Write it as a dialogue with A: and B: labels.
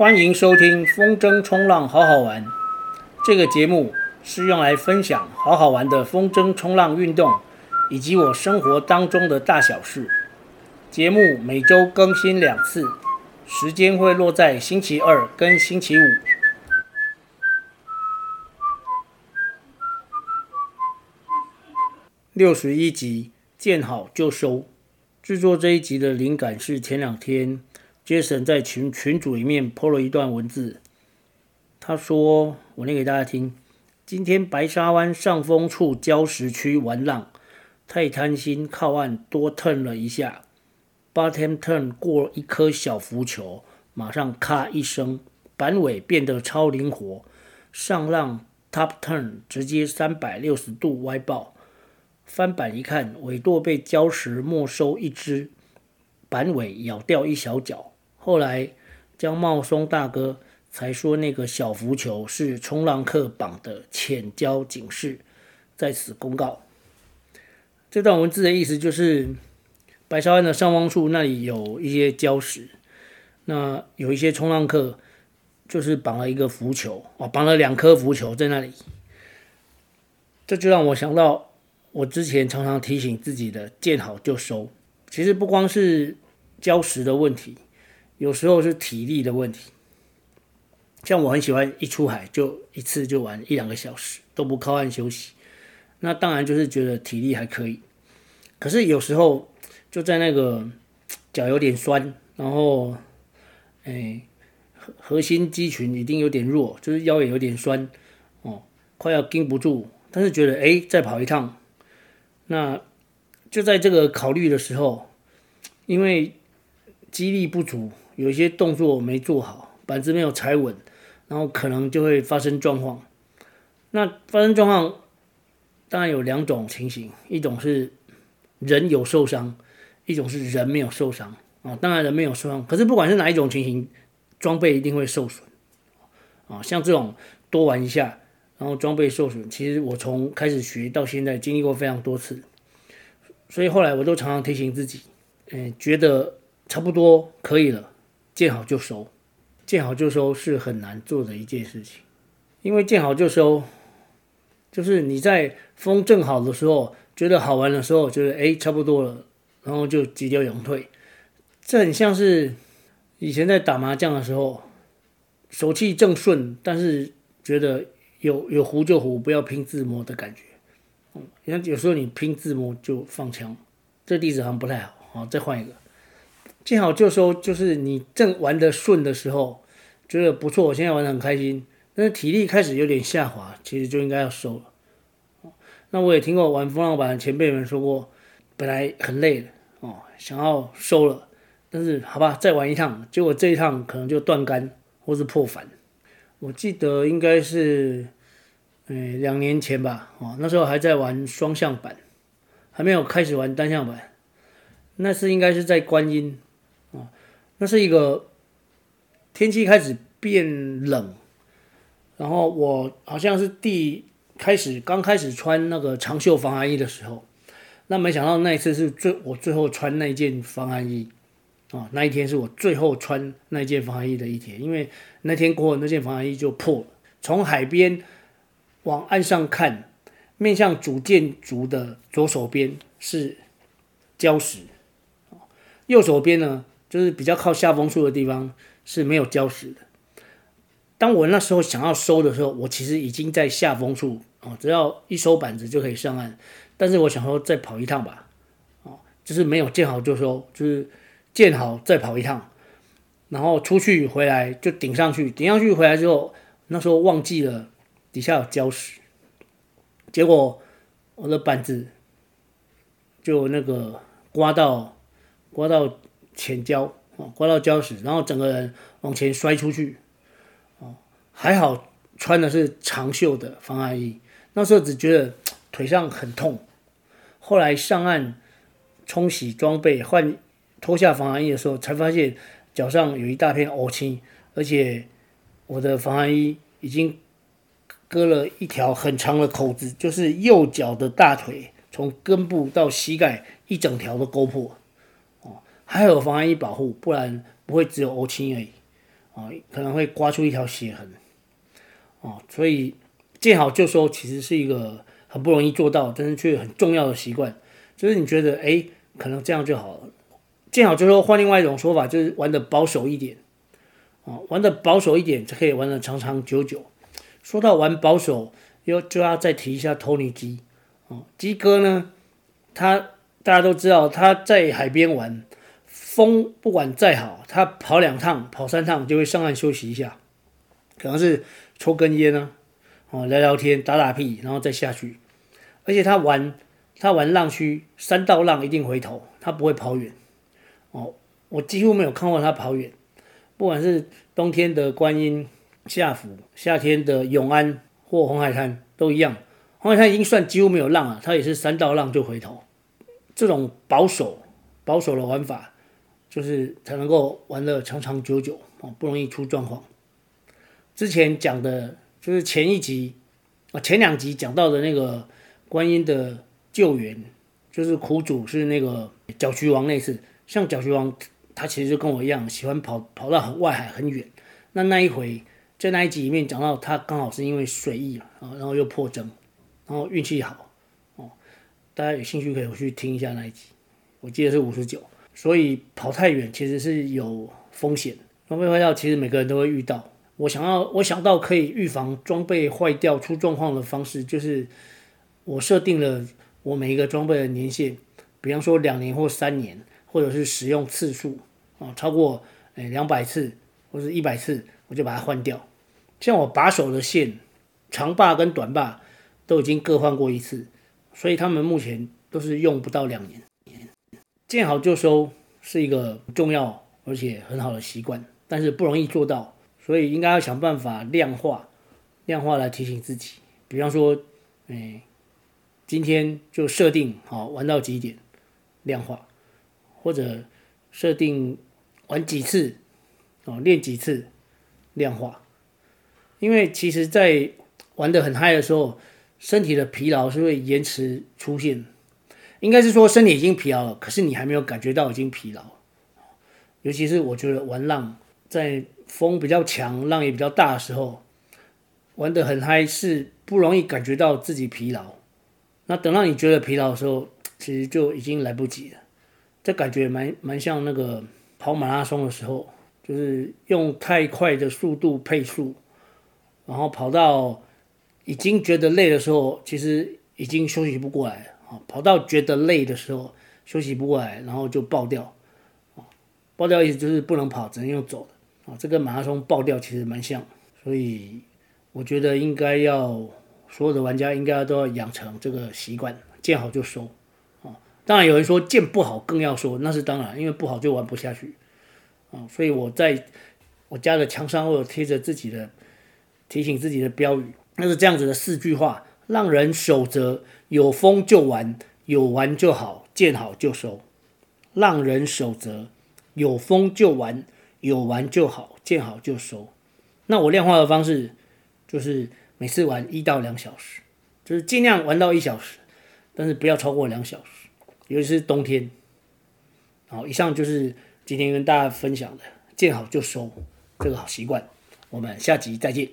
A: 欢迎收听风筝冲浪好好玩。这个节目是用来分享好好玩的风筝冲浪运动，以及我生活当中的大小事。节目每周更新两次，时间会落在星期二跟星期五。六十一集，见好就收。制作这一集的灵感是前两天。Jason 在群群组里面 po 了一段文字，他说：“我念给大家听。今天白沙湾上风处礁石区玩浪，太贪心，靠岸多 turn 了一下，bottom turn 过一颗小浮球，马上咔一声，板尾变得超灵活，上浪 top turn 直接三百六十度歪爆，翻板一看，尾舵被礁石没收一只，板尾咬掉一小角。”后来，江茂松大哥才说那个小浮球是冲浪客绑的浅礁警示，在此公告。这段文字的意思就是，白沙湾的上方处那里有一些礁石，那有一些冲浪客就是绑了一个浮球，哦，绑了两颗浮球在那里。这就让我想到，我之前常常提醒自己的“见好就收”，其实不光是礁石的问题。有时候是体力的问题，像我很喜欢一出海就一次就玩一两个小时，都不靠岸休息。那当然就是觉得体力还可以，可是有时候就在那个脚有点酸，然后哎核核心肌群一定有点弱，就是腰也有点酸哦，快要撑不住。但是觉得哎再跑一趟，那就在这个考虑的时候，因为肌力不足。有些动作没做好，板子没有踩稳，然后可能就会发生状况。那发生状况当然有两种情形，一种是人有受伤，一种是人没有受伤啊。当然人没有受伤，可是不管是哪一种情形，装备一定会受损啊。像这种多玩一下，然后装备受损，其实我从开始学到现在经历过非常多次，所以后来我都常常提醒自己，嗯，觉得差不多可以了。见好就收，见好就收是很难做的一件事情，因为见好就收，就是你在风正好的时候，觉得好玩的时候，觉得哎差不多了，然后就急流勇退。这很像是以前在打麻将的时候，手气正顺，但是觉得有有胡就胡，不要拼自摸的感觉。嗯，像有时候你拼自摸就放枪，这例子好像不太好。好，再换一个。见好就收，就是你正玩得顺的时候，觉得不错，我现在玩得很开心，但是体力开始有点下滑，其实就应该要收了。那我也听过玩风浪板的前辈们说过，本来很累的哦，想要收了，但是好吧，再玩一趟，结果这一趟可能就断杆或是破帆。我记得应该是，嗯，两年前吧，哦，那时候还在玩双向板，还没有开始玩单向板，那是应该是在观音。啊那是一个天气开始变冷，然后我好像是第开始刚开始穿那个长袖防寒衣的时候，那没想到那一次是最我最后穿那件防寒衣啊，那一天是我最后穿那件防寒衣的一天，因为那天过后那件防寒衣就破了。从海边往岸上看，面向主建筑的左手边是礁石，右手边呢？就是比较靠下风处的地方是没有礁石的。当我那时候想要收的时候，我其实已经在下风处哦，只要一收板子就可以上岸。但是我想说再跑一趟吧，哦，就是没有见好就收，就是见好再跑一趟，然后出去回来就顶上去，顶上去回来之后，那时候忘记了底下有礁石，结果我的板子就那个刮到刮到。浅礁哦，刮到礁石，然后整个人往前摔出去，哦，还好穿的是长袖的防寒衣，那时候只觉得腿上很痛，后来上岸冲洗装备，换脱下防寒衣的时候，才发现脚上有一大片乌青，而且我的防寒衣已经割了一条很长的口子，就是右脚的大腿从根部到膝盖一整条都勾破。还有防寒衣保护，不然不会只有欧青而已。啊，可能会刮出一条血痕，哦，所以见好就收其实是一个很不容易做到，但是却很重要的习惯。就是你觉得，哎，可能这样就好了。见好就收，换另外一种说法，就是玩的保守一点，啊，玩的保守一点就可以玩的长长久久。说到玩保守，又就要再提一下托尼基，哦，基哥呢，他大家都知道他在海边玩。风不管再好，他跑两趟、跑三趟就会上岸休息一下，可能是抽根烟呢，哦，聊聊天、打打屁，然后再下去。而且他玩他玩浪区，三道浪一定回头，他不会跑远。哦，我几乎没有看过他跑远，不管是冬天的观音、下府，夏天的永安或红海滩都一样。红海滩已经算几乎没有浪了，他也是三道浪就回头。这种保守保守的玩法。就是才能够玩得长长久久哦，不容易出状况。之前讲的就是前一集啊，前两集讲到的那个观音的救援，就是苦主是那个角渠王那次。像角渠王，他其实就跟我一样，喜欢跑跑到很外海很远。那那一回在那一集里面讲到，他刚好是因为水逆啊，然后又破针，然后运气好哦。大家有兴趣可以去听一下那一集，我记得是五十九。所以跑太远其实是有风险，装备坏掉其实每个人都会遇到。我想要，我想到可以预防装备坏掉出状况的方式，就是我设定了我每一个装备的年限，比方说两年或三年，或者是使用次数啊超过诶两百次或者一百次，我就把它换掉。像我把手的线，长把跟短把都已经各换过一次，所以他们目前都是用不到两年。见好就收是一个重要而且很好的习惯，但是不容易做到，所以应该要想办法量化，量化来提醒自己。比方说，哎，今天就设定好玩到几点，量化，或者设定玩几次，哦，练几次，量化。因为其实，在玩得很嗨的时候，身体的疲劳是会延迟出现。应该是说身体已经疲劳了，可是你还没有感觉到已经疲劳。尤其是我觉得玩浪，在风比较强、浪也比较大的时候，玩得很嗨，是不容易感觉到自己疲劳。那等到你觉得疲劳的时候，其实就已经来不及了。这感觉蛮蛮像那个跑马拉松的时候，就是用太快的速度配速，然后跑到已经觉得累的时候，其实已经休息不过来了。跑到觉得累的时候，休息不过来，然后就爆掉。爆掉意思就是不能跑，只能用走的。啊，这跟马拉松爆掉其实蛮像，所以我觉得应该要所有的玩家应该都要养成这个习惯，见好就收。啊，当然有人说见不好更要收，那是当然，因为不好就玩不下去。啊，所以我在我家的墙上我有贴着自己的提醒自己的标语，那是这样子的四句话。让人守则，有风就玩，有玩就好，见好就收。让人守则，有风就玩，有玩就好，见好就收。那我量化的方式就是每次玩一到两小时，就是尽量玩到一小时，但是不要超过两小时，尤其是冬天。好，以上就是今天跟大家分享的见好就收这个好习惯。我们下集再见。